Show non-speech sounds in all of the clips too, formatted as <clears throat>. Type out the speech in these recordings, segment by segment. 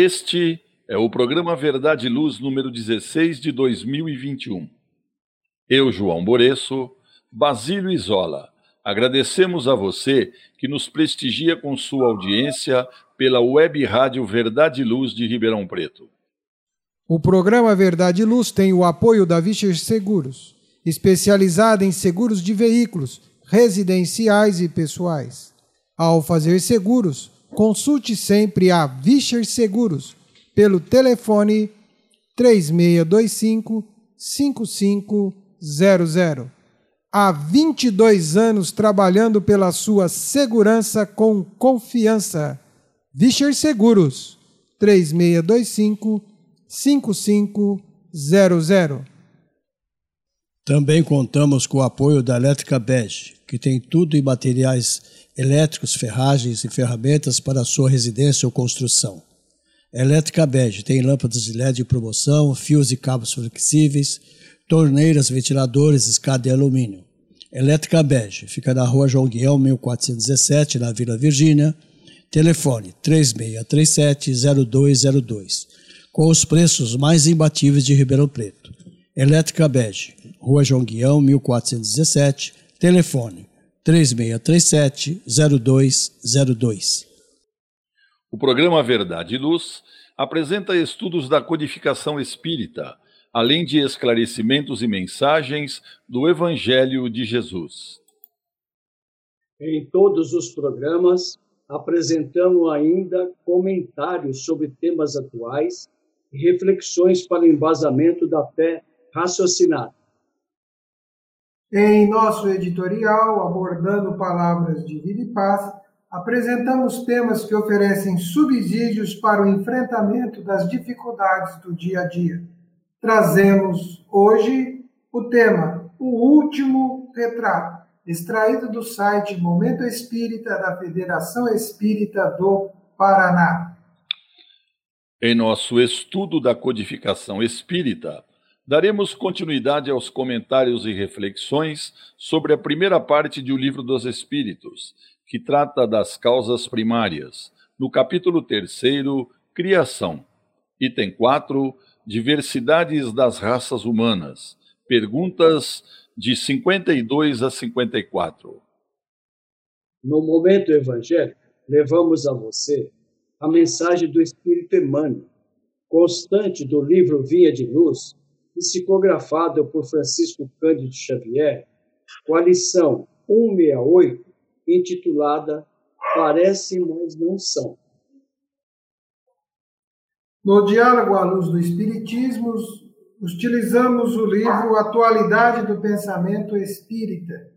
Este é o programa Verdade e Luz número 16 de 2021. Eu, João Boreço, Basílio Isola, agradecemos a você que nos prestigia com sua audiência pela web rádio Verdade e Luz de Ribeirão Preto. O programa Verdade e Luz tem o apoio da Vischer Seguros, especializada em seguros de veículos, residenciais e pessoais. Ao fazer seguros, consulte sempre a Vischer Seguros pelo telefone 3625 5500. Há 22 anos trabalhando pela sua segurança com confiança. Vischer Seguros 3625 5500. Também contamos com o apoio da Elétrica Bege, que tem tudo em materiais elétricos, ferragens e ferramentas para sua residência ou construção. Elétrica Bege tem lâmpadas de LED de promoção, fios e cabos flexíveis, torneiras, ventiladores, escada de alumínio. Elétrica Bege fica na rua João Guião, 1417, na Vila Virgínia. Telefone 3637-0202, com os preços mais imbatíveis de Ribeirão Preto. Elétrica Bege, Rua João Guião, 1417, telefone 3637-0202. O programa Verdade e Luz apresenta estudos da codificação espírita, além de esclarecimentos e mensagens do Evangelho de Jesus. Em todos os programas, apresentamos ainda comentários sobre temas atuais e reflexões para o embasamento da fé raciocinada. Em nosso editorial, abordando palavras de vida e paz, apresentamos temas que oferecem subsídios para o enfrentamento das dificuldades do dia a dia. Trazemos hoje o tema O Último Retrato, extraído do site Momento Espírita da Federação Espírita do Paraná. Em nosso estudo da codificação espírita, daremos continuidade aos comentários e reflexões sobre a primeira parte do Livro dos Espíritos, que trata das causas primárias, no capítulo 3, Criação, item 4, Diversidades das raças humanas, perguntas de 52 a 54. No momento evangélico, levamos a você a mensagem do Espírito Emmanuel, constante do livro Via de Luz, psicografado por Francisco Cândido Xavier, com a lição 168, intitulada Parece, mas não são. No diálogo à luz do Espiritismo, utilizamos o livro Atualidade do Pensamento Espírita,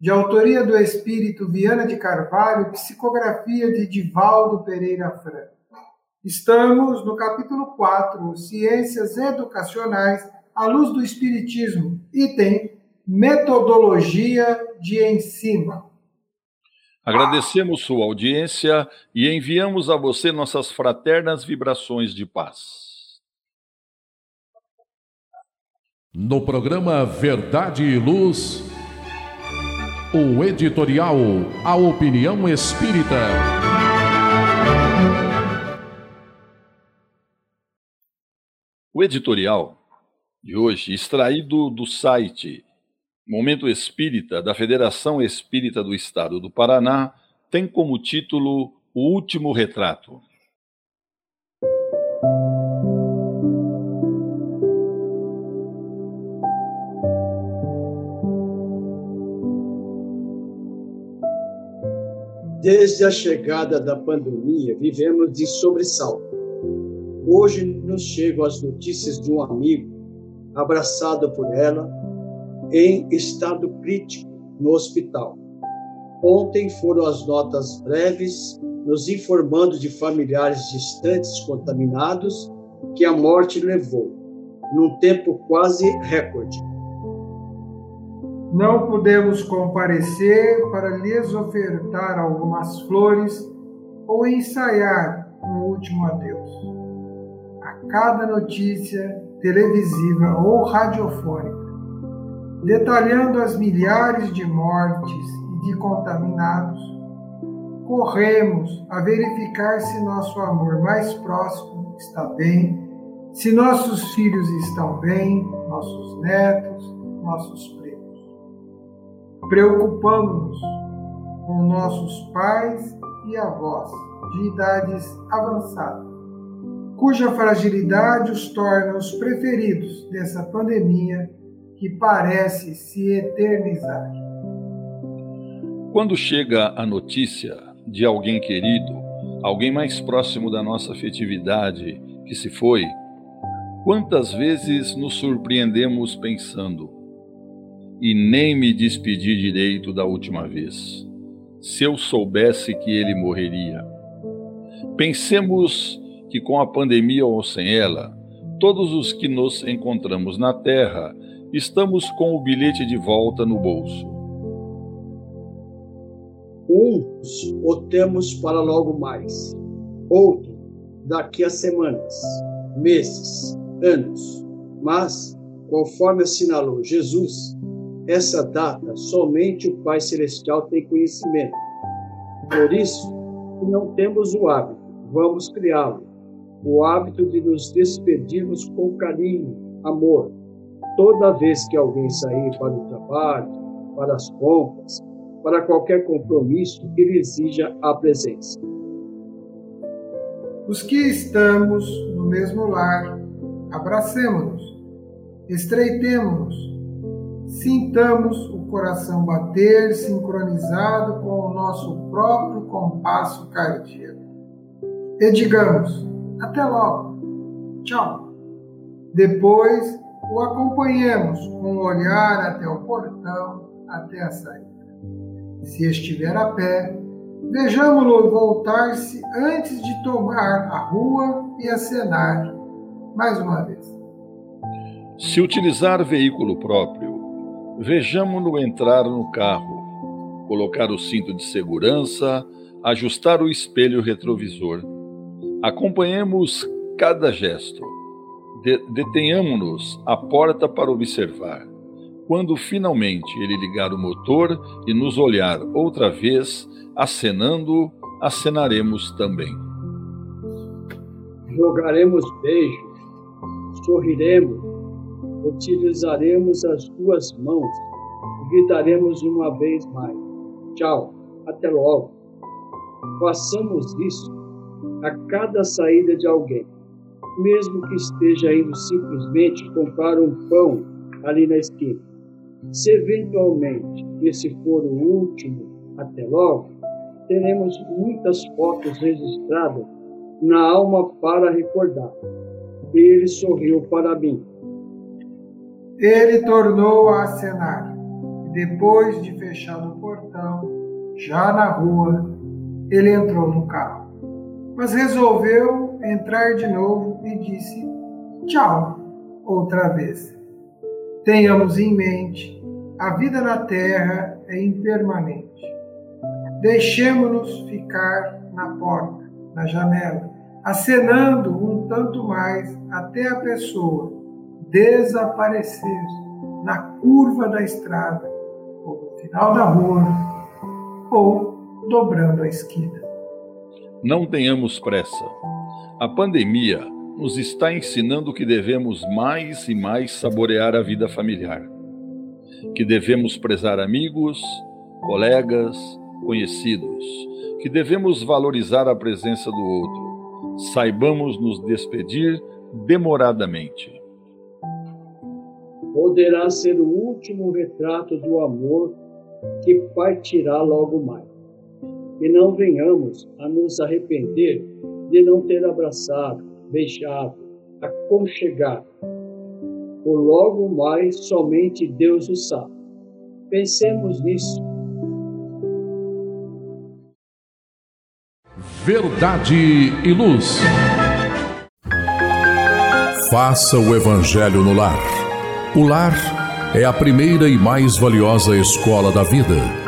de autoria do espírito Viana de Carvalho, psicografia de Divaldo Pereira Franco. Estamos no capítulo 4, Ciências Educacionais à luz do Espiritismo, item Metodologia de Ensino. Agradecemos sua audiência e enviamos a você nossas fraternas vibrações de paz. No programa Verdade e Luz, o editorial A Opinião Espírita. O editorial de hoje, extraído do site Momento Espírita da Federação Espírita do Estado do Paraná, tem como título O Último Retrato. Desde a chegada da pandemia, vivemos de sobressalto. Hoje nos chegam as notícias de um amigo abraçado por ela, em estado crítico no hospital. Ontem foram as notas breves nos informando de familiares distantes contaminados que a morte levou, num tempo quase recorde. Não pudemos comparecer para lhes ofertar algumas flores ou ensaiar um último adeus. A cada notícia televisiva ou radiofônica, detalhando as milhares de mortes e de contaminados, corremos a verificar se nosso amor mais próximo está bem, se nossos filhos estão bem, nossos netos, nossos primos. Preocupamos-nos com nossos pais e avós de idades avançadas, cuja fragilidade os torna os preferidos dessa pandemia que parece se eternizar. Quando chega a notícia de alguém querido, alguém mais próximo da nossa afetividade que se foi, quantas vezes nos surpreendemos pensando, e nem me despedi direito da última vez se eu soubesse que ele morreria. Pensemos que com a pandemia ou sem ela, todos os que nos encontramos na Terra estamos com o bilhete de volta no bolso. Uns o temos para logo mais, outro daqui a semanas, meses, anos. Mas, conforme assinalou Jesus, essa data somente o Pai Celestial tem conhecimento. Por isso, não temos o hábito, vamos criá-lo. O hábito de nos despedirmos com carinho, amor, toda vez que alguém sair para o trabalho, para as compras, para qualquer compromisso que lhe exija a presença. Os que estamos no mesmo lar, abracemos-nos, estreitemos-nos, Sintamos o coração bater sincronizado com o nosso próprio compasso cardíaco. E digamos: até logo, tchau. Depois o acompanhemos com o olhar até o portão, até a saída. Se estiver a pé, vejamo-lo voltar-se antes de tomar a rua e acenar mais uma vez. Se utilizar veículo próprio, Vejamo-no entrar no carro, colocar o cinto de segurança, ajustar o espelho retrovisor. Acompanhemos cada gesto. De Detenhamos-nos à porta para observar. Quando finalmente ele ligar o motor e nos olhar outra vez, acenando, acenaremos também. Jogaremos beijos, sorriremos, utilizaremos as duas mãos gritaremos uma vez mais: Tchau, até logo. Façamos isso a cada saída de alguém, mesmo que esteja indo simplesmente comprar um pão ali na esquina. Se eventualmente esse for o último, até logo, teremos muitas fotos registradas na alma para recordar. Ele sorriu para mim ele tornou a acenar, e depois de fechado o portão, já na rua, ele entrou no carro. Mas resolveu entrar de novo e disse tchau outra vez. Tenhamos em mente, a vida na terra é impermanente. Deixemos-nos ficar na porta, na janela, acenando um tanto mais até a pessoa desaparecer na curva da estrada, ou no final da rua, ou dobrando a esquina. Não tenhamos pressa. A pandemia nos está ensinando que devemos mais e mais saborear a vida familiar, que devemos prezar amigos, colegas, conhecidos, que devemos valorizar a presença do outro. Saibamos nos despedir demoradamente poderá ser o último retrato do amor que partirá logo mais. E não venhamos a nos arrepender de não ter abraçado, beijado, aconchegado. ou logo mais somente Deus o sabe. Pensemos nisso. Verdade e luz. Faça o Evangelho no lar. O lar é a primeira e mais valiosa escola da vida.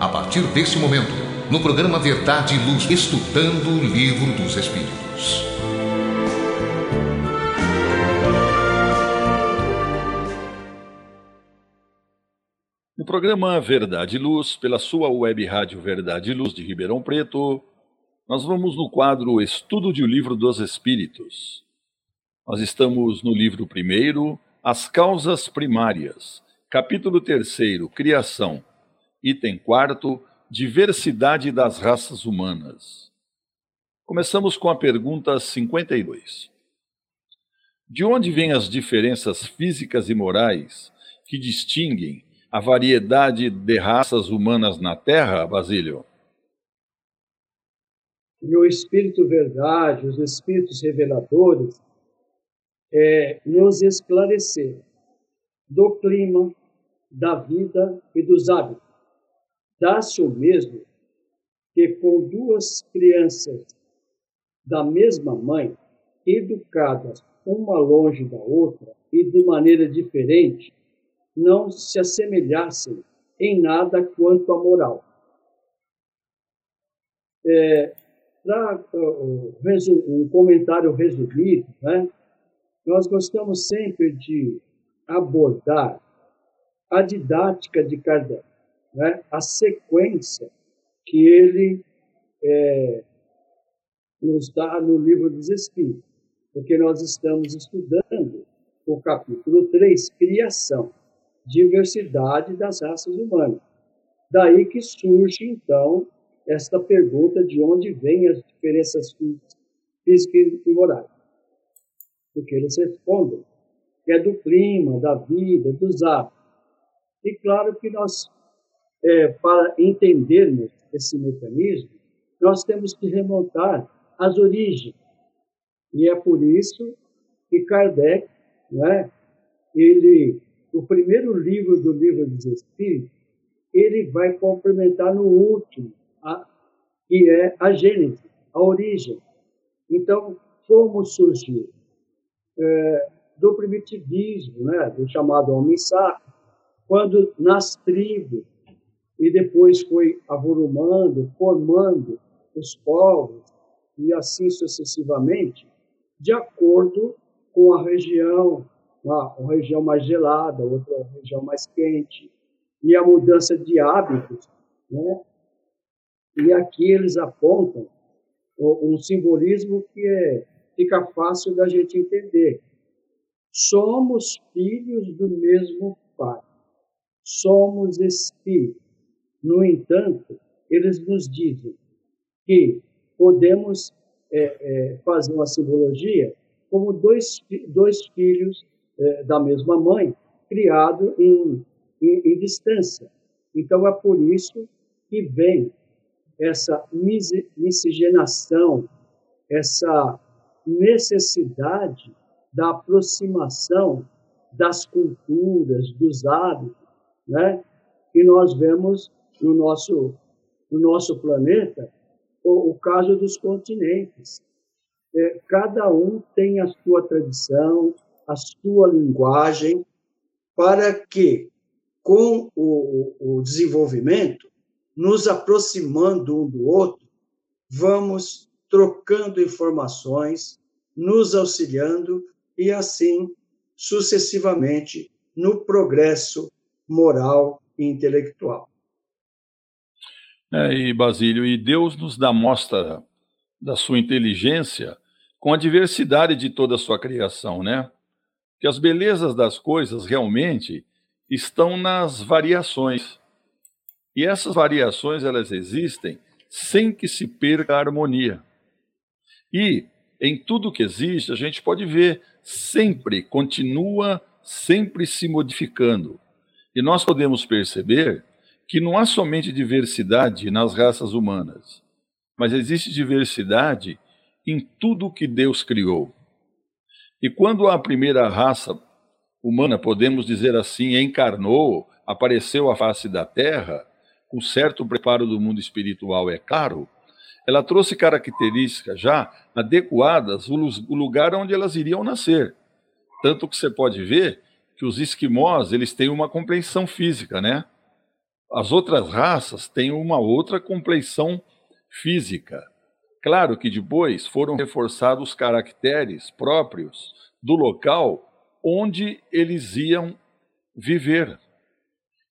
A partir desse momento, no programa Verdade e Luz, estudando o Livro dos Espíritos. No programa Verdade e Luz, pela sua web rádio Verdade e Luz de Ribeirão Preto, nós vamos no quadro Estudo de o Livro dos Espíritos. Nós estamos no livro primeiro, As Causas Primárias, capítulo terceiro, Criação, item quarto, Diversidade das raças humanas. Começamos com a pergunta 52. De onde vêm as diferenças físicas e morais que distinguem a variedade de raças humanas na Terra, Basílio? E o Espírito Verdade, os Espíritos Reveladores, é, nos esclarecer do clima, da vida e dos hábitos Dá-se o mesmo que com duas crianças da mesma mãe, educadas uma longe da outra e de maneira diferente, não se assemelhassem em nada quanto à moral. É, Para uh, um comentário resumido, né, nós gostamos sempre de abordar a didática de Kardec né, a sequência que ele é, nos dá no livro dos Espíritos, porque nós estamos estudando o capítulo 3, Criação, Diversidade das Raças Humanas. Daí que surge, então, esta pergunta de onde vêm as diferenças físicas e morais. Porque eles respondem que é do clima, da vida, dos hábitos. E claro que nós é, para entendermos esse mecanismo, nós temos que remontar às origens. E é por isso que Kardec, né, ele, o primeiro livro do Livro dos Espíritos, ele vai complementar no último, a, que é a Gênese, a origem. Então, como surgiu? É, do primitivismo, né, do chamado homem sacro, quando nas tribos e depois foi avolumando, formando os povos e assim sucessivamente, de acordo com a região, uma, região mais gelada, outra região mais quente, e a mudança de hábitos, né? E aqui eles apontam um simbolismo que é, fica fácil da gente entender. Somos filhos do mesmo Pai. Somos espíritos. No entanto, eles nos dizem que podemos é, é, fazer uma simbologia como dois, dois filhos é, da mesma mãe, criados em, em, em distância. Então, é por isso que vem essa miscigenação, essa necessidade da aproximação das culturas, dos hábitos, né? E nós vemos no nosso no nosso planeta o, o caso dos continentes. É, cada um tem a sua tradição, a sua linguagem, para que, com o, o desenvolvimento, nos aproximando um do outro, vamos trocando informações, nos auxiliando e assim sucessivamente no progresso moral e intelectual. É, e Basílio, e Deus nos dá mostra da sua inteligência com a diversidade de toda a sua criação, né? Que as belezas das coisas realmente estão nas variações. E essas variações elas existem sem que se perca a harmonia. E em tudo que existe, a gente pode ver sempre continua sempre se modificando. E nós podemos perceber que não há somente diversidade nas raças humanas, mas existe diversidade em tudo que Deus criou. E quando a primeira raça humana, podemos dizer assim, encarnou, apareceu à face da terra, com certo preparo do mundo espiritual, é claro, ela trouxe características já adequadas ao lugar onde elas iriam nascer. Tanto que você pode ver que os esquimós, eles têm uma compleição física, né? As outras raças têm uma outra compleição física. Claro que depois foram reforçados os caracteres próprios do local onde eles iam viver.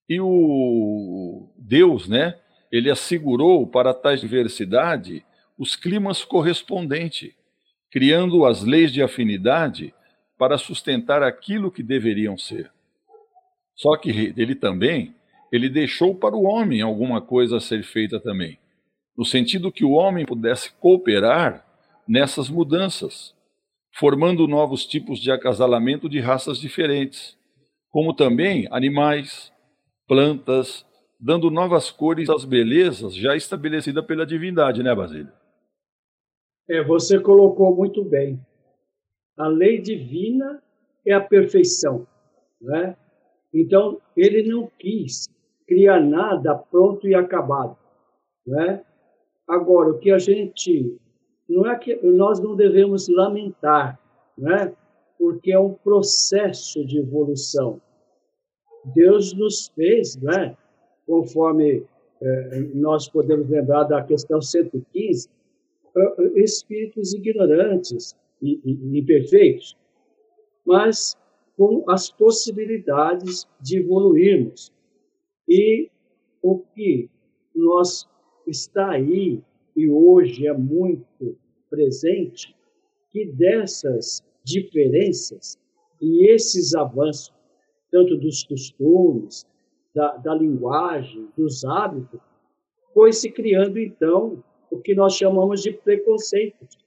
E o Deus, né, ele assegurou para tais diversidade os climas correspondentes, criando as leis de afinidade para sustentar aquilo que deveriam ser. Só que ele também ele deixou para o homem alguma coisa a ser feita também, no sentido que o homem pudesse cooperar nessas mudanças, formando novos tipos de acasalamento de raças diferentes, como também animais, plantas, dando novas cores às belezas já estabelecidas pela divindade, né, Basílio? É, você colocou muito bem. A lei divina é a perfeição, né? Então, ele não quis cria nada pronto e acabado, né? Agora, o que a gente não é que nós não devemos lamentar, né? Porque é um processo de evolução. Deus nos fez, né? Conforme é, nós podemos lembrar da questão 115, espíritos ignorantes e, e imperfeitos, mas com as possibilidades de evoluirmos. E o que nós está aí e hoje é muito presente, que dessas diferenças e esses avanços, tanto dos costumes, da, da linguagem, dos hábitos, foi se criando então o que nós chamamos de preconceitos,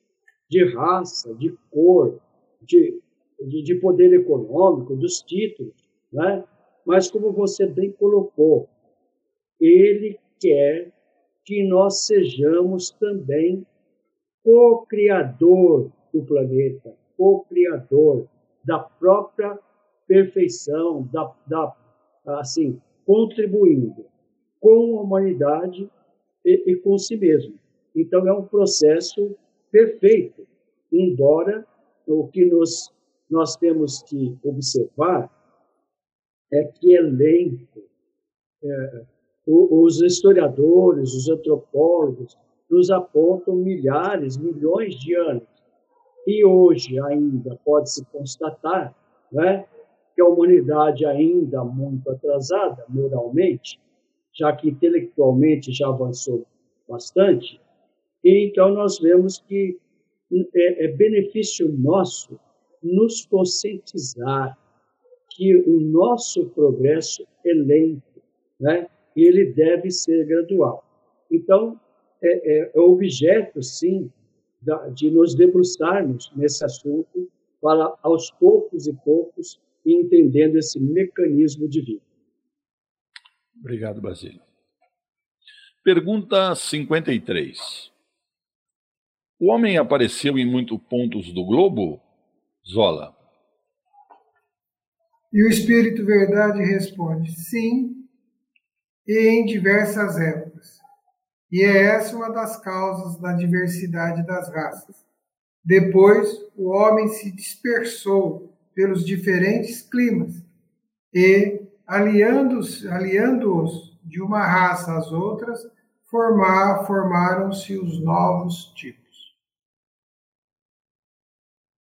de raça, de cor, de, de, de poder econômico, dos títulos, né? Mas, como você bem colocou, ele quer que nós sejamos também co-criador do planeta, co-criador da própria perfeição, da, da, assim, contribuindo com a humanidade e, e com si mesmo. Então, é um processo perfeito, embora o que nos, nós temos que observar é que lento. É, os historiadores, os antropólogos, nos apontam milhares, milhões de anos. E hoje ainda pode-se constatar né, que a humanidade ainda muito atrasada moralmente, já que intelectualmente já avançou bastante, e então nós vemos que é, é benefício nosso nos conscientizar que o nosso progresso é lento, né? E ele deve ser gradual. Então, é, é, é objeto, sim, de nos debruçarmos nesse assunto para, aos poucos e poucos, entendendo esse mecanismo divino. Obrigado, Basílio. Pergunta 53. O homem apareceu em muitos pontos do globo? Zola. E o Espírito Verdade responde: sim, e em diversas épocas. E é essa uma das causas da diversidade das raças. Depois, o homem se dispersou pelos diferentes climas e, aliando-os aliando de uma raça às outras, formar, formaram-se os novos tipos.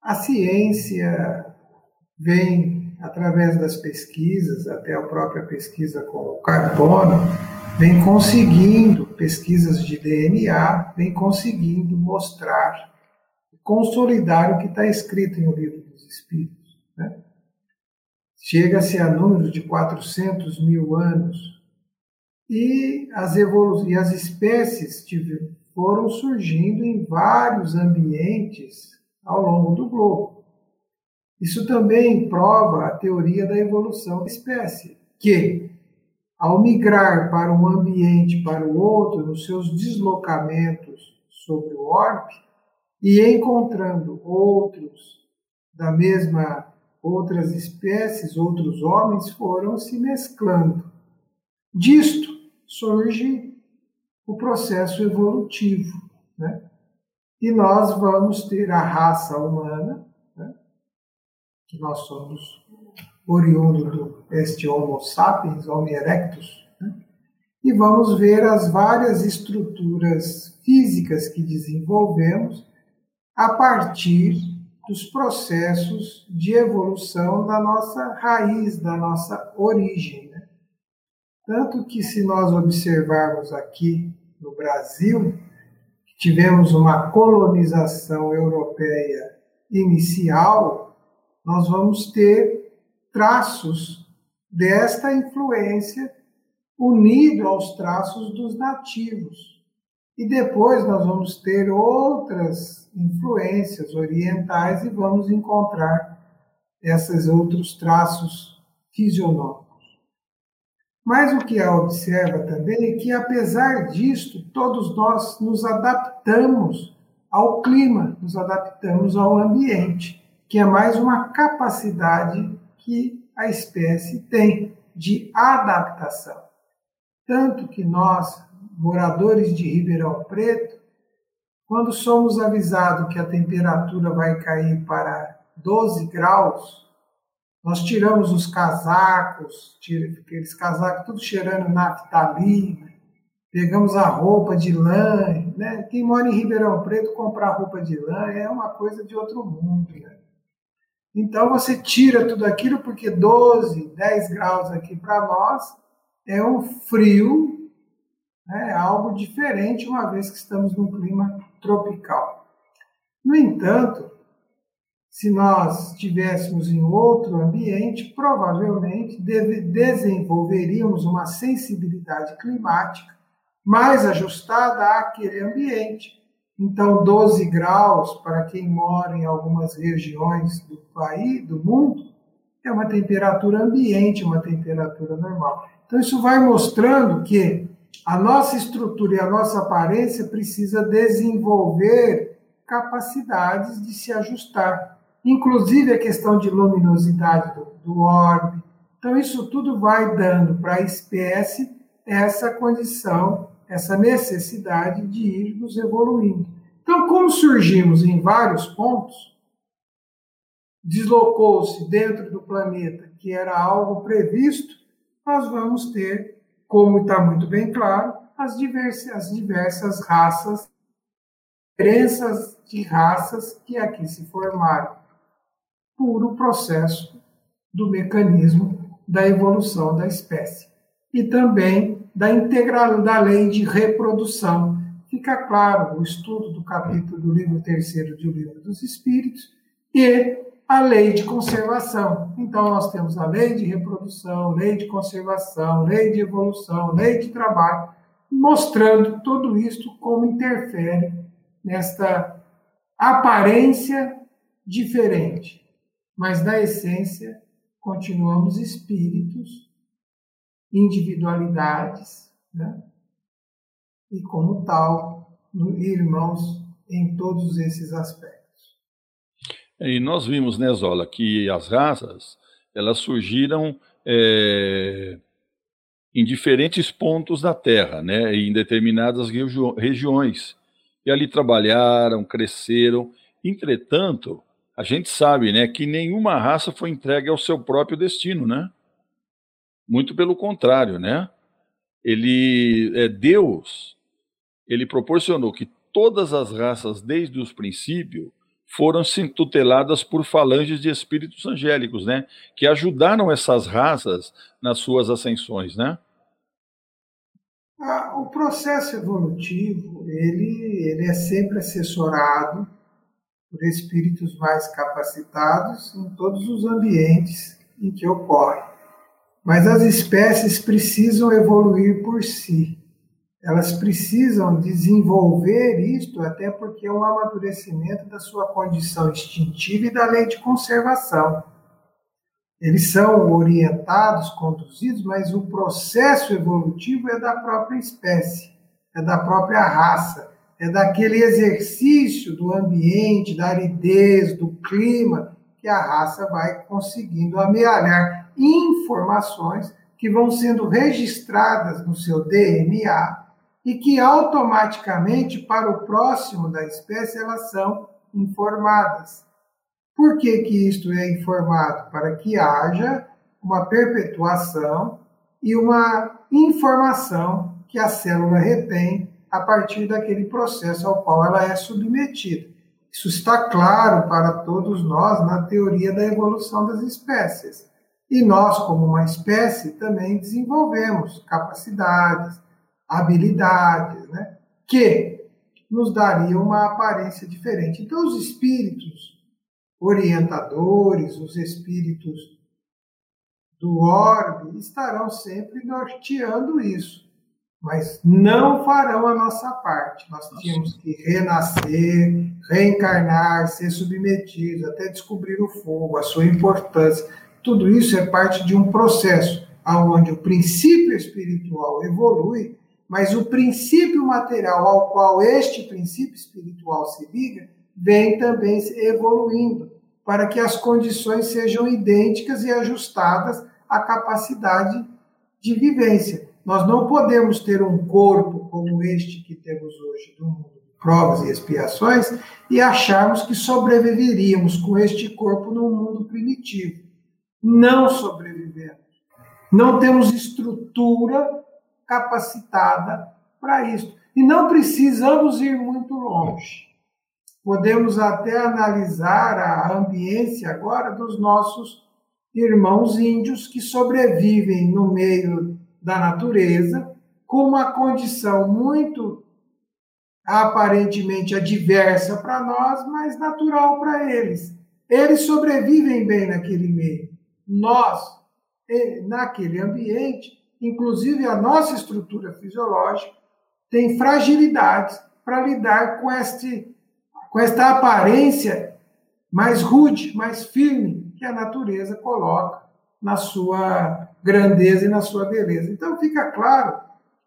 A ciência vem, através das pesquisas, até a própria pesquisa com o carbono, vem conseguindo, pesquisas de DNA, vem conseguindo mostrar, consolidar o que está escrito no livro dos Espíritos. Né? Chega-se a números de 400 mil anos. E as, evolu e as espécies foram surgindo em vários ambientes ao longo do globo. Isso também prova a teoria da evolução da espécie, que, ao migrar para um ambiente para o outro, nos seus deslocamentos sobre o orbe, e encontrando outros da mesma outras espécies, outros homens foram se mesclando. Disto surge o processo evolutivo, né? E nós vamos ter a raça humana? Que nós somos oriundo do este Homo sapiens, Homo erectus, né? e vamos ver as várias estruturas físicas que desenvolvemos a partir dos processos de evolução da nossa raiz, da nossa origem. Né? Tanto que, se nós observarmos aqui no Brasil, tivemos uma colonização europeia inicial, nós vamos ter traços desta influência unido aos traços dos nativos. E depois nós vamos ter outras influências orientais e vamos encontrar esses outros traços fisionômicos. Mas o que a observa também é que, apesar disto, todos nós nos adaptamos ao clima, nos adaptamos ao ambiente, que é mais uma capacidade que a espécie tem de adaptação. Tanto que nós, moradores de Ribeirão Preto, quando somos avisados que a temperatura vai cair para 12 graus, nós tiramos os casacos, aqueles casacos tudo cheirando naftalina, pegamos a roupa de lã, né? Quem mora em Ribeirão Preto comprar roupa de lã é uma coisa de outro mundo, né? Então você tira tudo aquilo porque 12, 10 graus aqui para nós é um frio, né? é algo diferente uma vez que estamos num clima tropical. No entanto, se nós estivéssemos em outro ambiente, provavelmente desenvolveríamos uma sensibilidade climática mais ajustada àquele ambiente. Então, 12 graus, para quem mora em algumas regiões do país, do mundo, é uma temperatura ambiente, uma temperatura normal. Então, isso vai mostrando que a nossa estrutura e a nossa aparência precisa desenvolver capacidades de se ajustar inclusive a questão de luminosidade do, do orbe. Então, isso tudo vai dando para a espécie essa condição, essa necessidade de irmos evoluindo. Surgimos em vários pontos, deslocou-se dentro do planeta, que era algo previsto, nós vamos ter, como está muito bem claro, as diversas, as diversas raças, diferenças de raças que aqui se formaram puro processo do mecanismo da evolução da espécie e também da integral da lei de reprodução. Fica claro o estudo do capítulo do livro terceiro do livro dos Espíritos e a lei de conservação. Então nós temos a lei de reprodução, lei de conservação, lei de evolução, lei de trabalho, mostrando tudo isso como interfere nesta aparência diferente, mas na essência continuamos espíritos, individualidades, né? e como tal, irmãos em todos esses aspectos. E nós vimos, né, Zola, que as raças elas surgiram é, em diferentes pontos da Terra, né, em determinadas regi regiões. E ali trabalharam, cresceram. Entretanto, a gente sabe né, que nenhuma raça foi entregue ao seu próprio destino, né? Muito pelo contrário, né? Ele, é, Deus, ele proporcionou que todas as raças, desde os princípios, foram se tuteladas por falanges de espíritos angélicos, né? Que ajudaram essas raças nas suas ascensões, né? Ah, o processo evolutivo, ele, ele é sempre assessorado por espíritos mais capacitados em todos os ambientes em que ocorre. Mas as espécies precisam evoluir por si elas precisam desenvolver isto, até porque é um amadurecimento da sua condição instintiva e da lei de conservação. Eles são orientados, conduzidos, mas o processo evolutivo é da própria espécie, é da própria raça, é daquele exercício do ambiente, da aridez, do clima, que a raça vai conseguindo amealhar informações que vão sendo registradas no seu DNA e que automaticamente, para o próximo da espécie, elas são informadas. Por que, que isto é informado? Para que haja uma perpetuação e uma informação que a célula retém a partir daquele processo ao qual ela é submetida. Isso está claro para todos nós na teoria da evolução das espécies. E nós, como uma espécie, também desenvolvemos capacidades, habilidades, né? que nos daria uma aparência diferente. Então, os espíritos orientadores, os espíritos do orbe, estarão sempre norteando isso, mas não farão a nossa parte. Nós tínhamos que renascer, reencarnar, ser submetidos, até descobrir o fogo, a sua importância. Tudo isso é parte de um processo onde o princípio espiritual evolui mas o princípio material ao qual este princípio espiritual se liga vem também evoluindo, para que as condições sejam idênticas e ajustadas à capacidade de vivência. Nós não podemos ter um corpo como este que temos hoje, do mundo de provas e expiações, e acharmos que sobreviveríamos com este corpo no mundo primitivo. Não sobrevivemos. Não temos estrutura capacitada para isso. E não precisamos ir muito longe. Podemos até analisar a ambiência agora dos nossos irmãos índios que sobrevivem no meio da natureza com uma condição muito aparentemente adversa para nós, mas natural para eles. Eles sobrevivem bem naquele meio. Nós, naquele ambiente, inclusive a nossa estrutura fisiológica, tem fragilidades para lidar com, este, com esta aparência mais rude, mais firme que a natureza coloca na sua grandeza e na sua beleza. Então fica claro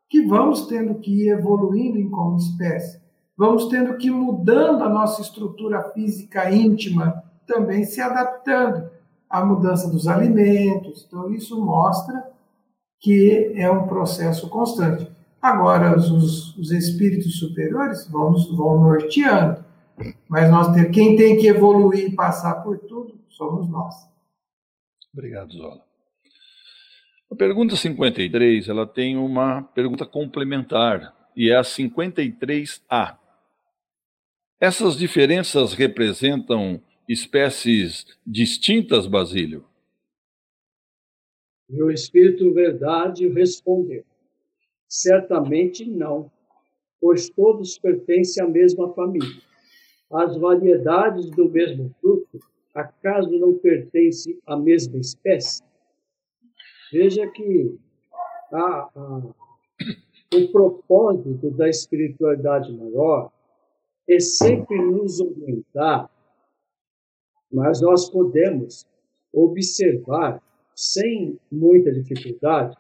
que vamos tendo que ir evoluindo em como espécie, vamos tendo que ir mudando a nossa estrutura física íntima, também se adaptando à mudança dos alimentos. Então isso mostra que é um processo constante. Agora, os, os espíritos superiores vão, vão norteando, mas nós quem tem que evoluir e passar por tudo somos nós. Obrigado, Zola. A pergunta 53, ela tem uma pergunta complementar, e é a 53A. Essas diferenças representam espécies distintas, Basílio? E o Espírito Verdade respondeu: Certamente não, pois todos pertencem à mesma família. As variedades do mesmo fruto, acaso não pertencem à mesma espécie? Veja que a, a, o propósito da espiritualidade maior é sempre nos orientar, mas nós podemos observar, sem muita dificuldade,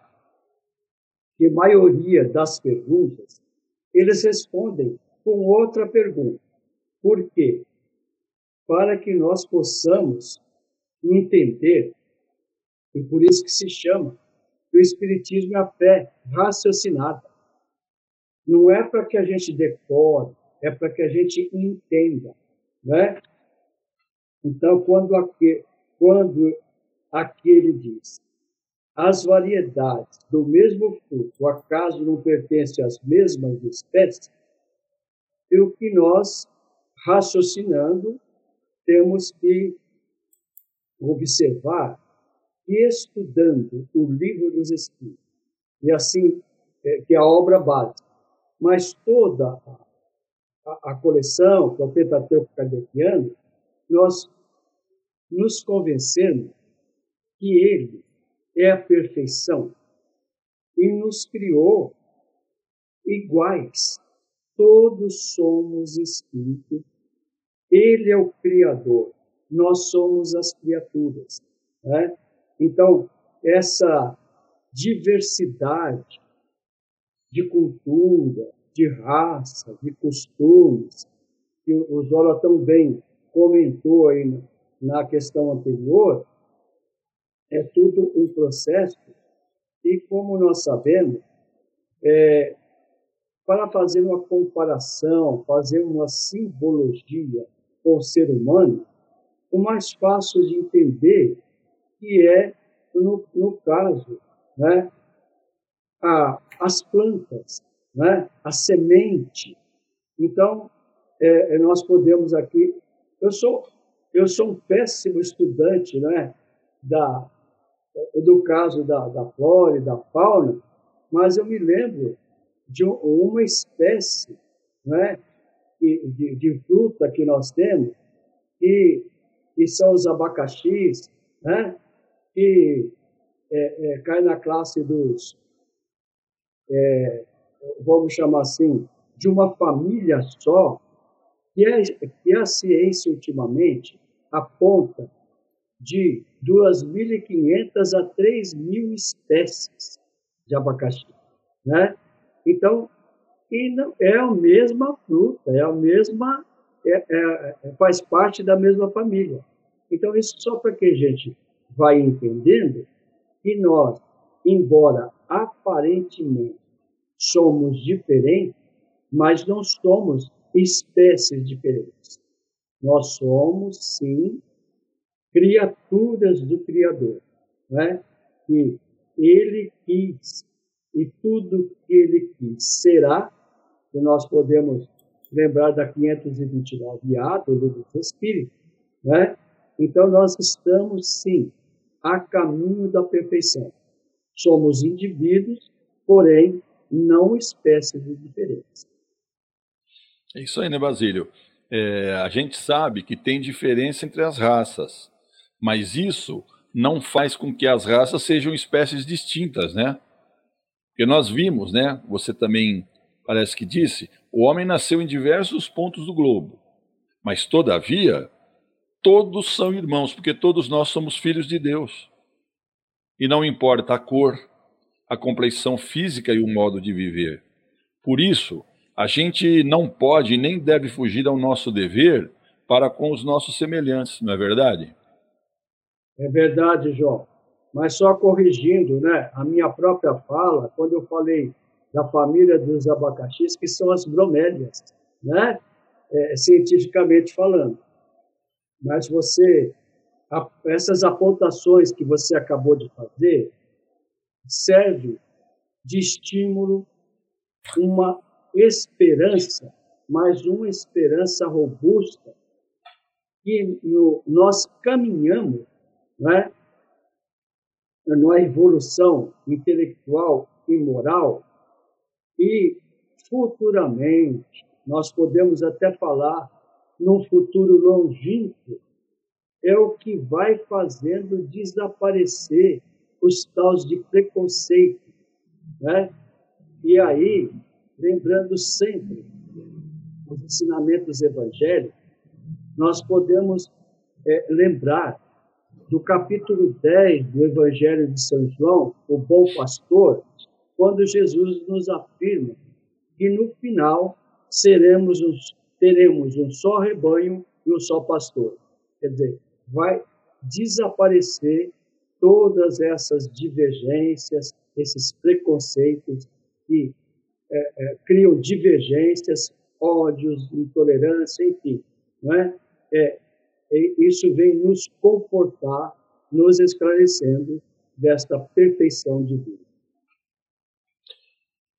que a maioria das perguntas eles respondem com outra pergunta. Por quê? Para que nós possamos entender, e por isso que se chama que o Espiritismo é a fé raciocinada. Não é para que a gente decore, é para que a gente entenda. Né? Então, quando, aquele, quando aquele diz as variedades do mesmo fruto, acaso não pertencem às mesmas espécies, é o que nós, raciocinando, temos que observar e estudando o livro dos Espíritos, e assim, é, que é a obra básica, mas toda a, a, a coleção, que é o Pentateuco Kardeciano, nós nos convencemos que ele é a perfeição e nos criou iguais. Todos somos espírito. Ele é o Criador. Nós somos as criaturas. Né? Então, essa diversidade de cultura, de raça, de costumes, que o Zola também comentou aí na questão anterior, é tudo um processo e, como nós sabemos, é, para fazer uma comparação, fazer uma simbologia com o ser humano, o mais fácil de entender que é, no, no caso, né, a, as plantas, né, a semente. Então, é, é, nós podemos aqui. Eu sou, eu sou um péssimo estudante né, da, do caso da, da flora e da fauna, mas eu me lembro de uma espécie né, de, de fruta que nós temos, que, que são os abacaxis, né, que é, é, cai na classe dos, é, vamos chamar assim, de uma família só, que, é, que a ciência ultimamente aponta de 2.500 a 3.000 espécies de abacaxi, né? Então, é a mesma fruta, é a mesma, é, é, é, faz parte da mesma família. Então, isso só para que a gente vai entendendo que nós, embora aparentemente somos diferentes, mas não somos espécies diferentes. Nós somos, sim, criaturas do Criador, né? que ele quis e tudo que ele quis será, que nós podemos lembrar da 529A do Livro dos né? Então, nós estamos, sim, a caminho da perfeição. Somos indivíduos, porém, não espécies diferentes. É isso aí, né, Basílio? É, a gente sabe que tem diferença entre as raças. Mas isso não faz com que as raças sejam espécies distintas, né? Porque nós vimos, né? Você também parece que disse, o homem nasceu em diversos pontos do globo, mas todavia todos são irmãos, porque todos nós somos filhos de Deus. E não importa a cor, a compleição física e o modo de viver. Por isso, a gente não pode nem deve fugir ao nosso dever para com os nossos semelhantes, não é verdade? É verdade, João. Mas só corrigindo né, a minha própria fala, quando eu falei da família dos abacaxis, que são as bromélias, né? É, cientificamente falando. Mas você, essas apontações que você acabou de fazer, serve de estímulo, uma esperança, mas uma esperança robusta, que no, nós caminhamos né? numa evolução intelectual e moral, e futuramente nós podemos até falar num futuro longínquo, é o que vai fazendo desaparecer os tais de preconceito, né? E aí, lembrando sempre os ensinamentos evangélicos, nós podemos é, lembrar do capítulo 10 do Evangelho de São João, o bom pastor, quando Jesus nos afirma que no final seremos teremos um só rebanho e um só pastor. Quer dizer, vai desaparecer todas essas divergências, esses preconceitos que é, é, criam divergências, ódios, intolerância, enfim. Não é? É, isso vem nos comportar, nos esclarecendo desta perfeição de vida.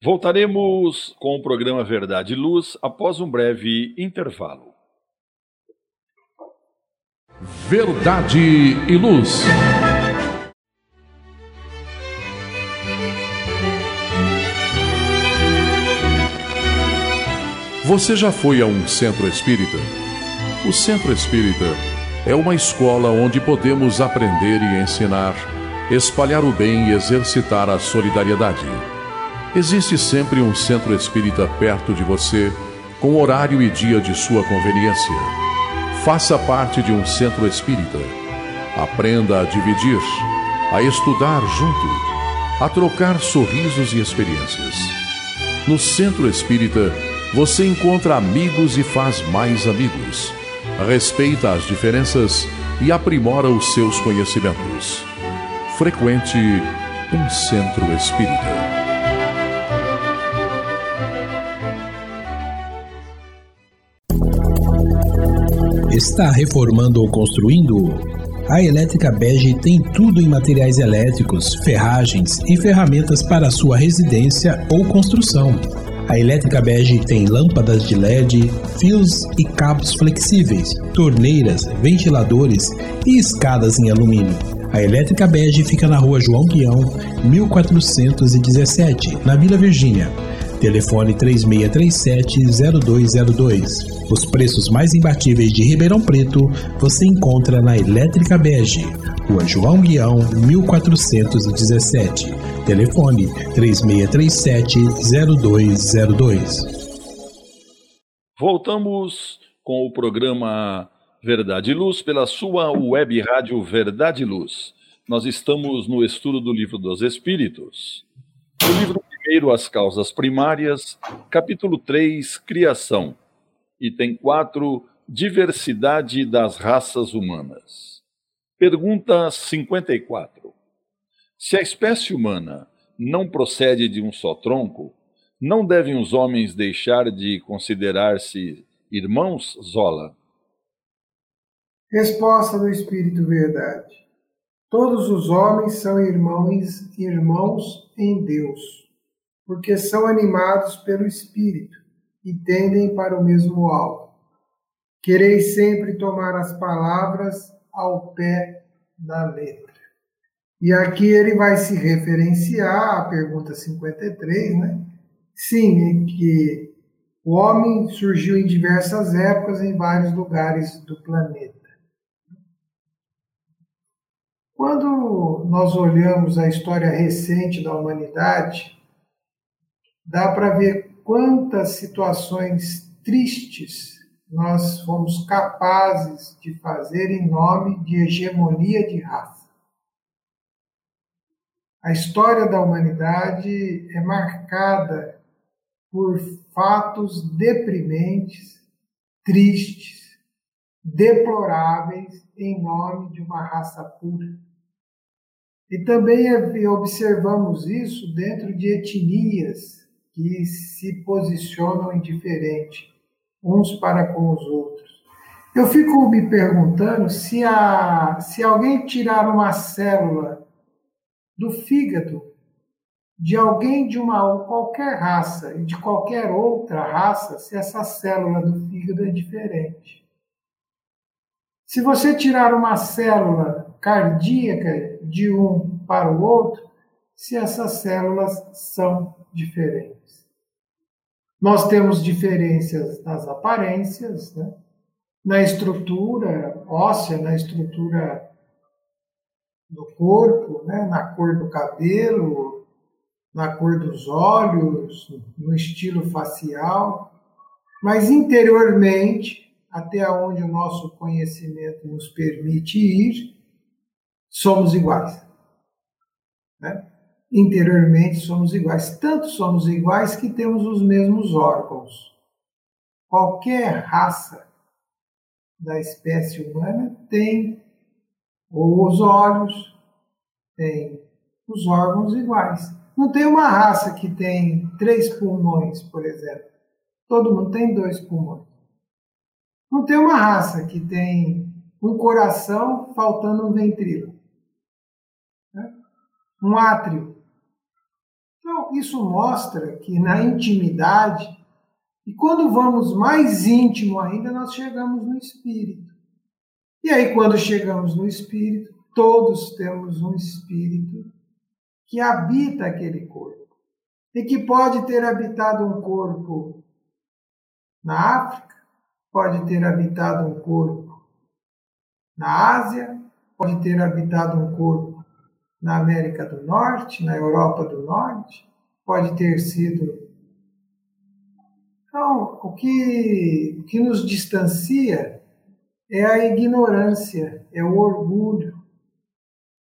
Voltaremos com o programa Verdade e Luz após um breve intervalo. Verdade e Luz. Você já foi a um centro espírita? O centro espírita é uma escola onde podemos aprender e ensinar, espalhar o bem e exercitar a solidariedade. Existe sempre um centro espírita perto de você, com horário e dia de sua conveniência. Faça parte de um centro espírita. Aprenda a dividir, a estudar junto, a trocar sorrisos e experiências. No centro espírita, você encontra amigos e faz mais amigos. Respeita as diferenças e aprimora os seus conhecimentos. Frequente um centro espírita. Está reformando ou construindo? A Elétrica Bege tem tudo em materiais elétricos, ferragens e ferramentas para sua residência ou construção. A Elétrica Bege tem lâmpadas de LED, fios e cabos flexíveis, torneiras, ventiladores e escadas em alumínio. A Elétrica Bege fica na rua João Guião, 1417, na Vila Virgínia. Telefone 3637-0202. Os preços mais imbatíveis de Ribeirão Preto você encontra na Elétrica Bege, Rua João Guião, 1417. Telefone 3637-0202. Voltamos com o programa Verdade e Luz pela sua web rádio Verdade e Luz. Nós estamos no estudo do Livro dos Espíritos. O livro primeiro, As Causas Primárias, capítulo 3, Criação, item 4, Diversidade das Raças Humanas. Pergunta 54. Se a espécie humana não procede de um só tronco, não devem os homens deixar de considerar-se irmãos, Zola? Resposta do Espírito Verdade. Todos os homens são irmãos, irmãos em Deus porque são animados pelo Espírito e tendem para o mesmo alvo. Quereis sempre tomar as palavras ao pé da letra. E aqui ele vai se referenciar à pergunta 53, né? Sim, é que o homem surgiu em diversas épocas em vários lugares do planeta. Quando nós olhamos a história recente da humanidade, dá para ver quantas situações tristes nós fomos capazes de fazer em nome de hegemonia de raça. A história da humanidade é marcada por fatos deprimentes, tristes, deploráveis em nome de uma raça pura. E também observamos isso dentro de etnias que se posicionam indiferente uns para com os outros. Eu fico me perguntando se, a, se alguém tirar uma célula do fígado de alguém de uma qualquer raça e de qualquer outra raça, se essa célula do fígado é diferente. Se você tirar uma célula cardíaca de um para o outro, se essas células são diferentes. Nós temos diferenças nas aparências, né? na estrutura óssea, na estrutura do corpo, né? na cor do cabelo, na cor dos olhos, no estilo facial. Mas interiormente, até onde o nosso conhecimento nos permite ir, somos iguais. Né? Interiormente somos iguais. Tanto somos iguais que temos os mesmos órgãos. Qualquer raça da espécie humana tem os olhos, tem os órgãos iguais. Não tem uma raça que tem três pulmões, por exemplo. Todo mundo tem dois pulmões. Não tem uma raça que tem um coração faltando um ventríloco. Né? Um átrio. Isso mostra que na intimidade, e quando vamos mais íntimo ainda, nós chegamos no espírito. E aí, quando chegamos no espírito, todos temos um espírito que habita aquele corpo. E que pode ter habitado um corpo na África, pode ter habitado um corpo na Ásia, pode ter habitado um corpo na América do Norte, na Europa do Norte, pode ter sido. Então, o que, o que nos distancia é a ignorância, é o orgulho,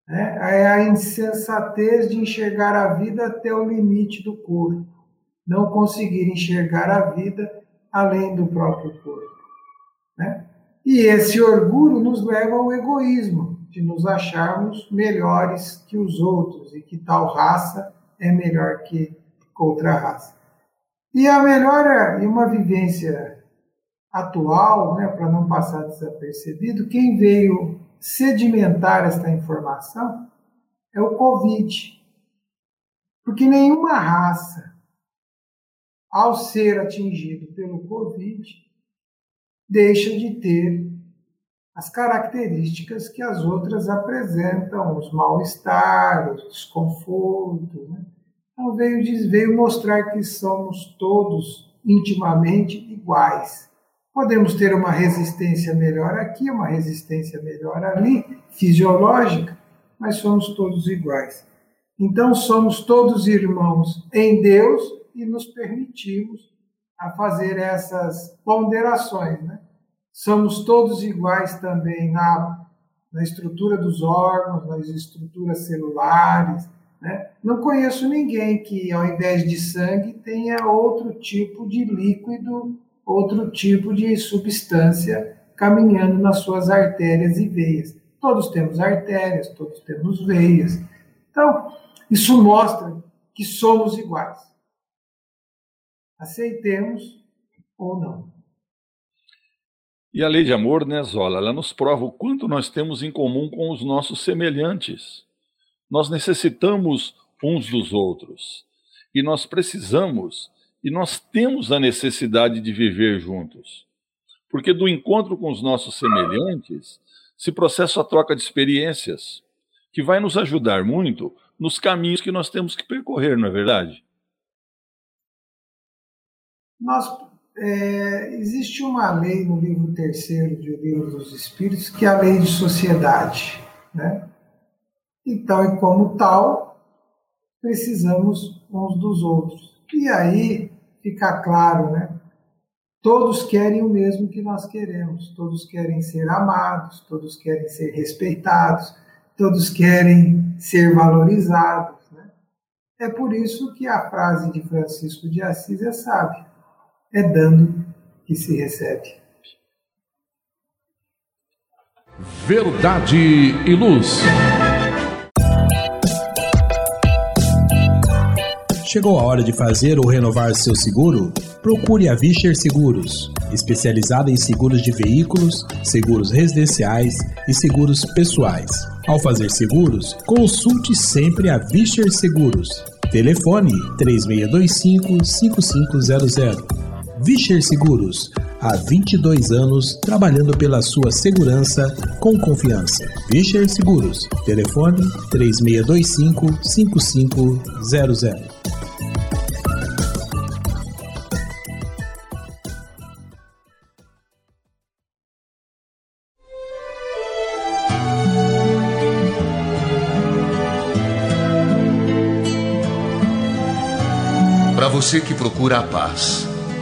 né? é a insensatez de enxergar a vida até o limite do corpo, não conseguir enxergar a vida além do próprio corpo. Né? E esse orgulho nos leva ao egoísmo, de nos acharmos melhores que os outros e que tal raça é melhor que outra raça. E a melhor e uma vivência atual, né, para não passar desapercebido, quem veio sedimentar esta informação é o Covid. Porque nenhuma raça, ao ser atingido pelo Covid, deixa de ter as características que as outras apresentam, os mal-estar, o desconforto. Né? Então veio, veio mostrar que somos todos intimamente iguais. Podemos ter uma resistência melhor aqui, uma resistência melhor ali, fisiológica, mas somos todos iguais. Então somos todos irmãos em Deus e nos permitimos a fazer essas ponderações, né? Somos todos iguais também na, na estrutura dos órgãos, nas estruturas celulares, né? Não conheço ninguém que, ao invés de sangue, tenha outro tipo de líquido outro tipo de substância caminhando nas suas artérias e veias. Todos temos artérias, todos temos veias. Então, isso mostra que somos iguais. Aceitemos ou não. E a lei de amor, né, Zola, ela nos prova o quanto nós temos em comum com os nossos semelhantes. Nós necessitamos uns dos outros. E nós precisamos e nós temos a necessidade de viver juntos. Porque do encontro com os nossos semelhantes se processa a troca de experiências, que vai nos ajudar muito nos caminhos que nós temos que percorrer, não é verdade? Nós, é, existe uma lei no livro terceiro de O Livro dos Espíritos, que é a lei de sociedade. Né? Então, e como tal, precisamos uns dos outros. E aí, ficar claro, né? Todos querem o mesmo que nós queremos, todos querem ser amados, todos querem ser respeitados, todos querem ser valorizados. Né? É por isso que a frase de Francisco de Assis é sábia: é dando que se recebe. Verdade e luz. Chegou a hora de fazer ou renovar seu seguro? Procure a Vischer Seguros, especializada em seguros de veículos, seguros residenciais e seguros pessoais. Ao fazer seguros, consulte sempre a Vischer Seguros. Telefone 3625-5500. Vischer Seguros, há 22 anos trabalhando pela sua segurança com confiança. Vischer Seguros, telefone 3625-5500. você que procura a paz,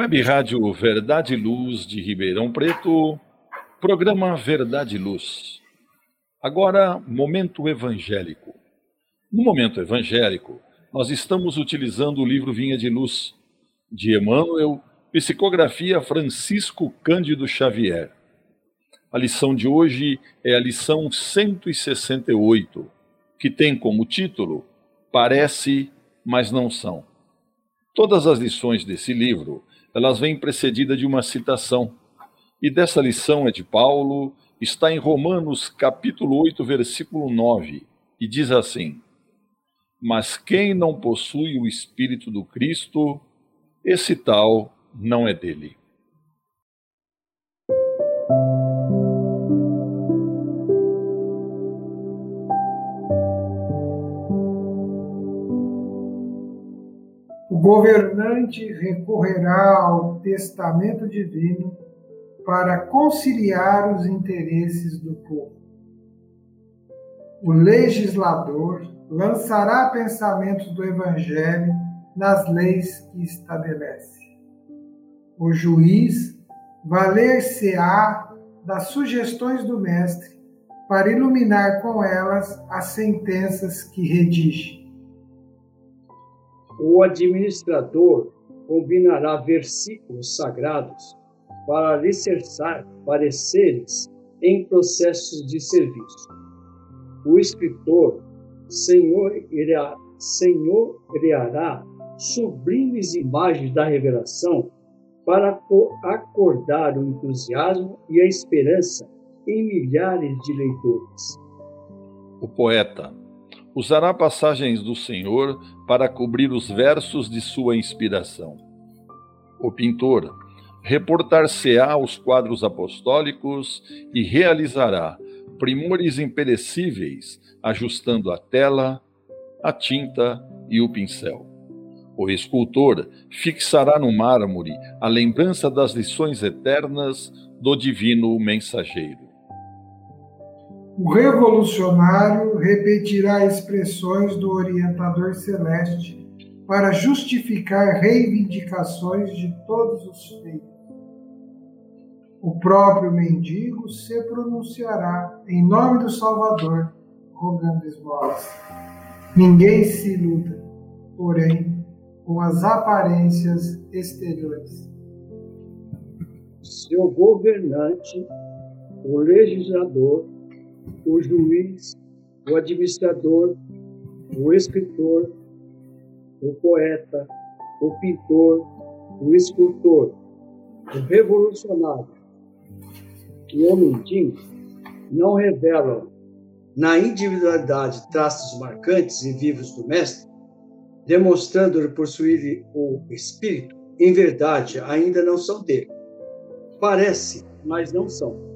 Web Rádio Verdade Luz de Ribeirão Preto, programa Verdade Luz. Agora, Momento Evangélico. No Momento Evangélico, nós estamos utilizando o livro Vinha de Luz, de Emmanuel, psicografia Francisco Cândido Xavier. A lição de hoje é a lição 168, que tem como título Parece, mas não são. Todas as lições desse livro elas vêm precedidas de uma citação. E dessa lição é de Paulo, está em Romanos capítulo 8, versículo 9, e diz assim: Mas quem não possui o Espírito do Cristo, esse tal não é dele. Governante recorrerá ao testamento divino para conciliar os interesses do povo. O legislador lançará pensamentos do Evangelho nas leis que estabelece. O juiz valer-se-á das sugestões do Mestre para iluminar com elas as sentenças que redige o administrador combinará versículos sagrados para alicerçar pareceres em processos de serviço. O escritor senhoreará, senhoreará sublimes imagens da revelação para acordar o entusiasmo e a esperança em milhares de leitores. O poeta usará passagens do Senhor para cobrir os versos de sua inspiração. O pintor reportar-se-á aos quadros apostólicos e realizará primores imperecíveis, ajustando a tela, a tinta e o pincel. O escultor fixará no mármore a lembrança das lições eternas do divino mensageiro. O revolucionário repetirá expressões do orientador celeste para justificar reivindicações de todos os feitos. O próprio mendigo se pronunciará em nome do Salvador, rogando esmolas. Ninguém se iluda, porém, com as aparências exteriores. Seu governante, o legislador, o juiz, o administrador, o escritor, o poeta, o pintor, o escultor, o revolucionário e o mendigo não revelam na individualidade traços marcantes e vivos do mestre, demonstrando-lhe possuir o espírito, em verdade ainda não são dele. Parece, mas não são.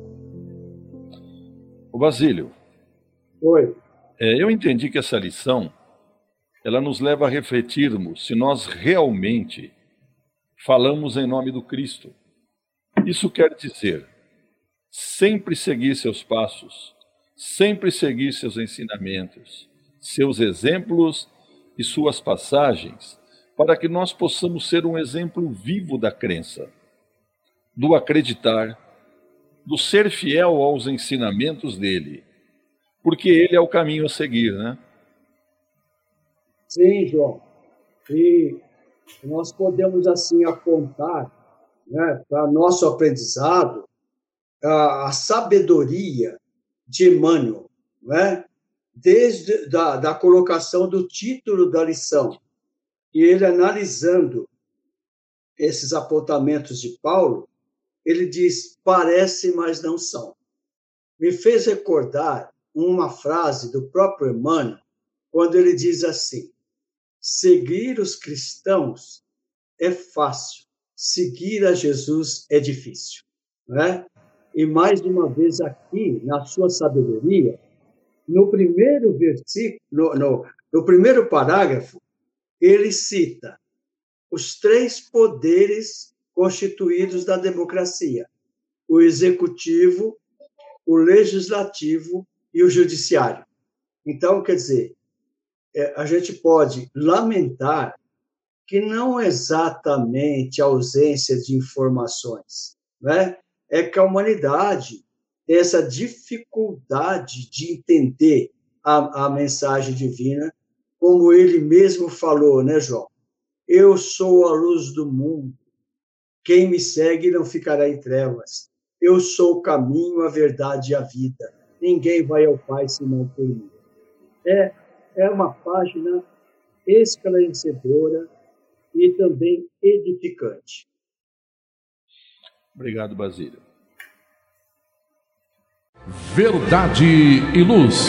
O Basílio. Oi. É, eu entendi que essa lição ela nos leva a refletirmos se nós realmente falamos em nome do Cristo. Isso quer dizer sempre seguir seus passos, sempre seguir seus ensinamentos, seus exemplos e suas passagens, para que nós possamos ser um exemplo vivo da crença, do acreditar, do ser fiel aos ensinamentos dele, porque ele é o caminho a seguir, né? Sim, João. E nós podemos assim apontar né, para nosso aprendizado a, a, sabedoria de Emmanuel, né? desde da, da colocação do título da lição, e ele analisando esses apontamentos de Paulo, ele diz: parece, mas não são. Me fez recordar uma frase do próprio Emmanuel, quando ele diz assim: seguir os cristãos é fácil, seguir a Jesus é difícil. Né? E mais uma vez aqui, na sua sabedoria, no primeiro versículo, no, no, no primeiro parágrafo, ele cita os três poderes constituídos da democracia: o executivo, o legislativo e o judiciário. Então, quer dizer, é, a gente pode lamentar que não exatamente a ausência de informações, né? é que a humanidade tem essa dificuldade de entender a, a mensagem divina, como ele mesmo falou, né, João? Eu sou a luz do mundo. Quem me segue não ficará em trevas. Eu sou o caminho, a verdade e a vida. Ninguém vai ao Pai senão por mim. É, é uma página esclarecedora e também edificante. Obrigado, Basílio. Verdade e Luz.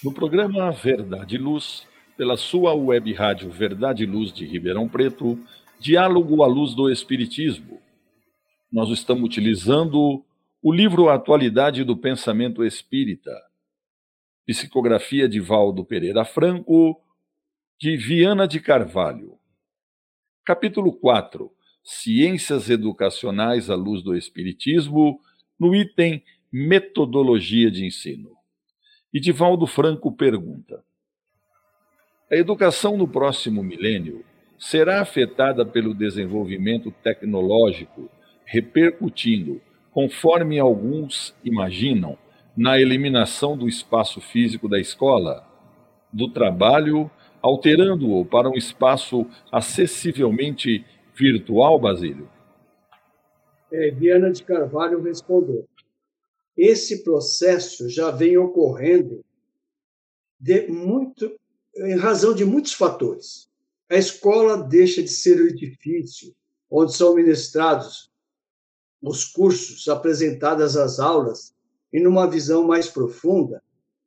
No programa Verdade e Luz, pela sua web rádio Verdade e Luz de Ribeirão Preto, Diálogo à Luz do Espiritismo. Nós estamos utilizando o livro Atualidade do Pensamento Espírita, Psicografia de Valdo Pereira Franco, de Viana de Carvalho. Capítulo 4. Ciências Educacionais à Luz do Espiritismo, no item Metodologia de Ensino. E Divaldo Franco pergunta: A educação no próximo milênio será afetada pelo desenvolvimento tecnológico, repercutindo, conforme alguns imaginam, na eliminação do espaço físico da escola, do trabalho, alterando-o para um espaço acessivelmente virtual, Basílio? É, Viana de Carvalho respondeu. Esse processo já vem ocorrendo muito, em razão de muitos fatores. A escola deixa de ser o edifício onde são ministrados os cursos, apresentadas as aulas e numa visão mais profunda,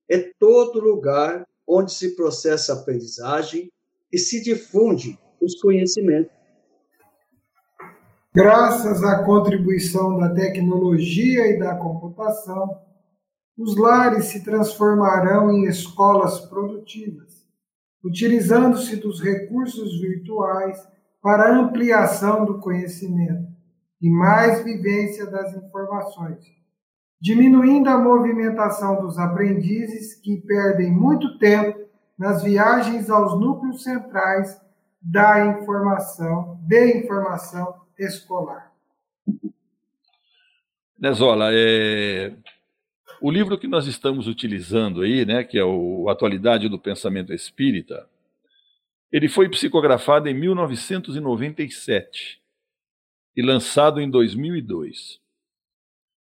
é todo lugar onde se processa a aprendizagem e se difunde os conhecimentos. Graças à contribuição da tecnologia e da computação, os lares se transformarão em escolas produtivas, utilizando-se dos recursos virtuais para ampliação do conhecimento e mais vivência das informações diminuindo a movimentação dos aprendizes que perdem muito tempo nas viagens aos núcleos centrais da informação, de informação escolar. Nezola, é... o livro que nós estamos utilizando aí, né, que é o Atualidade do Pensamento Espírita, ele foi psicografado em 1997 e lançado em 2002.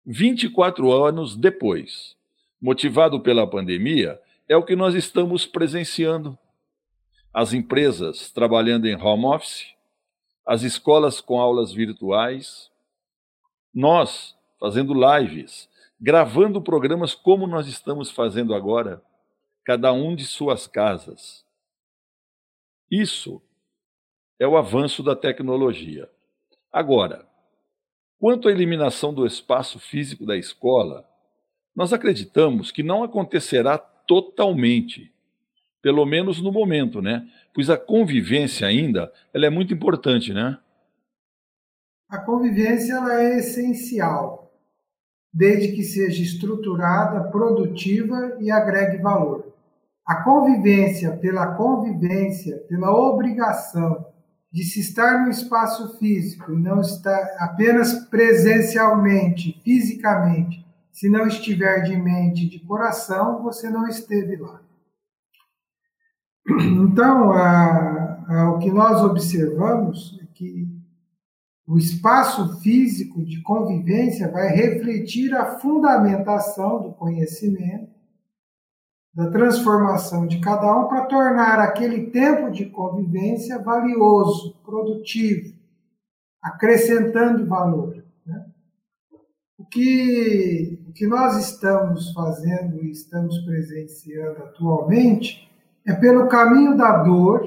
24 anos depois, motivado pela pandemia, é o que nós estamos presenciando. As empresas trabalhando em home office, as escolas com aulas virtuais, nós fazendo lives, gravando programas como nós estamos fazendo agora, cada um de suas casas. Isso é o avanço da tecnologia. Agora, Quanto à eliminação do espaço físico da escola, nós acreditamos que não acontecerá totalmente, pelo menos no momento, né? Pois a convivência ainda, ela é muito importante, né? A convivência ela é essencial, desde que seja estruturada, produtiva e agregue valor. A convivência pela convivência, pela obrigação de se estar no espaço físico e não estar apenas presencialmente, fisicamente, se não estiver de mente e de coração, você não esteve lá. <clears throat> Então, a, o que nós observamos é que o espaço físico de convivência vai refletir a fundamentação do conhecimento, da transformação de cada um para tornar aquele tempo de convivência valioso, produtivo, acrescentando valor. Né? O, que, o que nós estamos fazendo e estamos presenciando atualmente é pelo caminho da dor,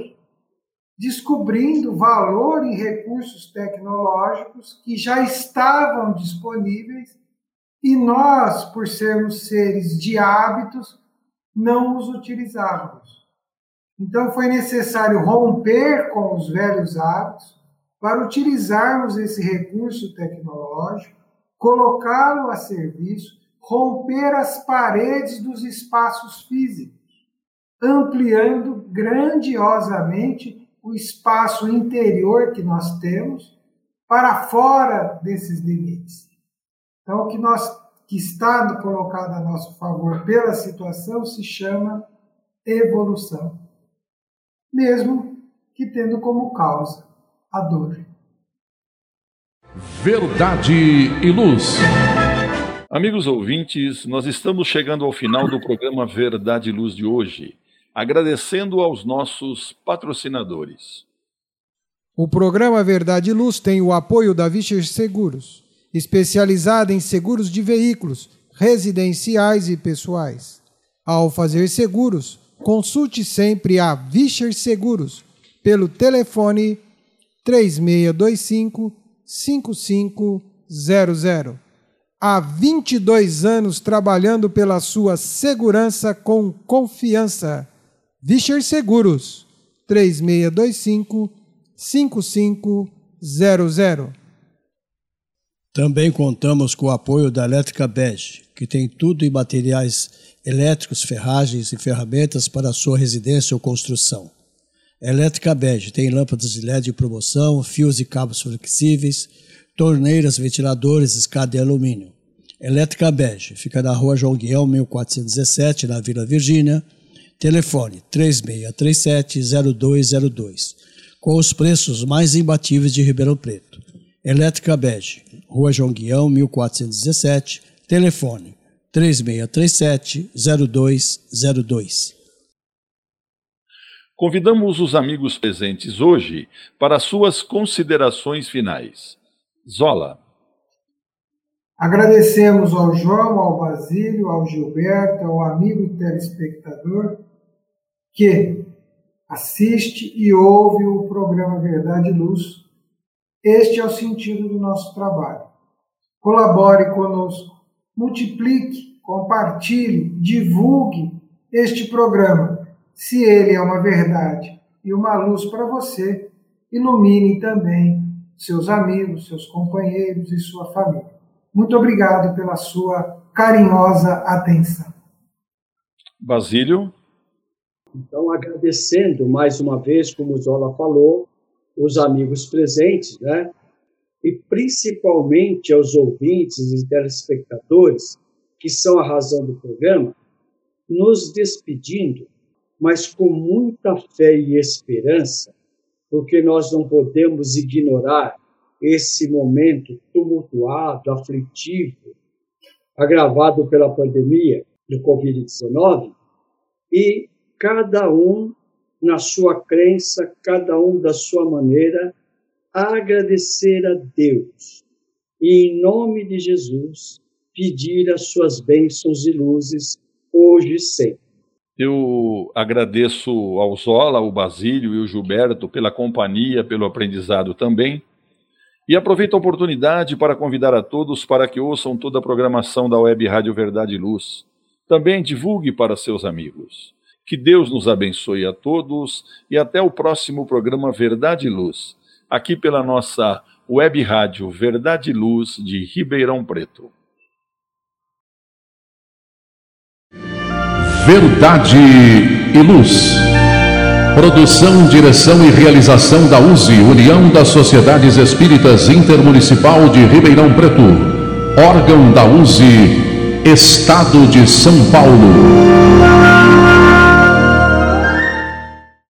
descobrindo valor em recursos tecnológicos que já estavam disponíveis e nós, por sermos seres de hábitos, não os utilizávamos. Então foi necessário romper com os velhos hábitos para utilizarmos esse recurso tecnológico, colocá-lo a serviço, romper as paredes dos espaços físicos, ampliando grandiosamente o espaço interior que nós temos para fora desses limites. Então, o que nós que está colocado a nosso favor pela situação se chama evolução, mesmo que tendo como causa a dor. Verdade e luz. Amigos ouvintes, nós estamos chegando ao final do programa Verdade e Luz de hoje, agradecendo aos nossos patrocinadores. O programa Verdade e Luz tem o apoio da Vischer Seguros especializada em seguros de veículos residenciais e pessoais. Ao fazer seguros, consulte sempre a Vischer Seguros pelo telefone 3625 5500. Há 22 anos trabalhando pela sua segurança com confiança. Vischer Seguros 3625 5500. Também contamos com o apoio da Elétrica Bege, que tem tudo em materiais elétricos, ferragens e ferramentas para a sua residência ou construção. Elétrica Bege tem lâmpadas de LED de promoção, fios e cabos flexíveis, torneiras, ventiladores, escada de alumínio. Elétrica Bege fica na rua João Guião, 1417, na Vila Virgínia. Telefone 3637-0202, com os preços mais imbatíveis de Ribeirão Preto. Elétrica Bege, Rua João Guião, 1417, telefone 3637-0202. Convidamos os amigos presentes hoje para suas considerações finais. Zola. Agradecemos ao João, ao Basílio, ao Gilberto, ao amigo telespectador que assiste e ouve o programa Verdade e Luz este é o sentido do nosso trabalho. Colabore conosco, multiplique, compartilhe, divulgue este programa. Se ele é uma verdade e uma luz para você, ilumine também seus amigos, seus companheiros e sua família. Muito obrigado pela sua carinhosa atenção. Basílio. Então, agradecendo mais uma vez, como o Zola falou, os amigos presentes, né? E principalmente aos ouvintes e telespectadores, que são a razão do programa, nos despedindo, mas com muita fé e esperança, porque nós não podemos ignorar esse momento tumultuado, aflitivo, agravado pela pandemia do Covid-19, e cada um na sua crença, cada um da sua maneira, agradecer a Deus e, em nome de Jesus, pedir as suas bênçãos e luzes hoje e sempre. Eu agradeço ao Zola, ao Basílio e ao Gilberto pela companhia, pelo aprendizado também. E aproveito a oportunidade para convidar a todos para que ouçam toda a programação da Web Rádio Verdade e Luz. Também divulgue para seus amigos. Que Deus nos abençoe a todos e até o próximo programa Verdade e Luz, aqui pela nossa web rádio Verdade e Luz de Ribeirão Preto. Verdade e Luz. Produção, direção e realização da USE, União das Sociedades Espíritas Intermunicipal de Ribeirão Preto. Órgão da USE, Estado de São Paulo.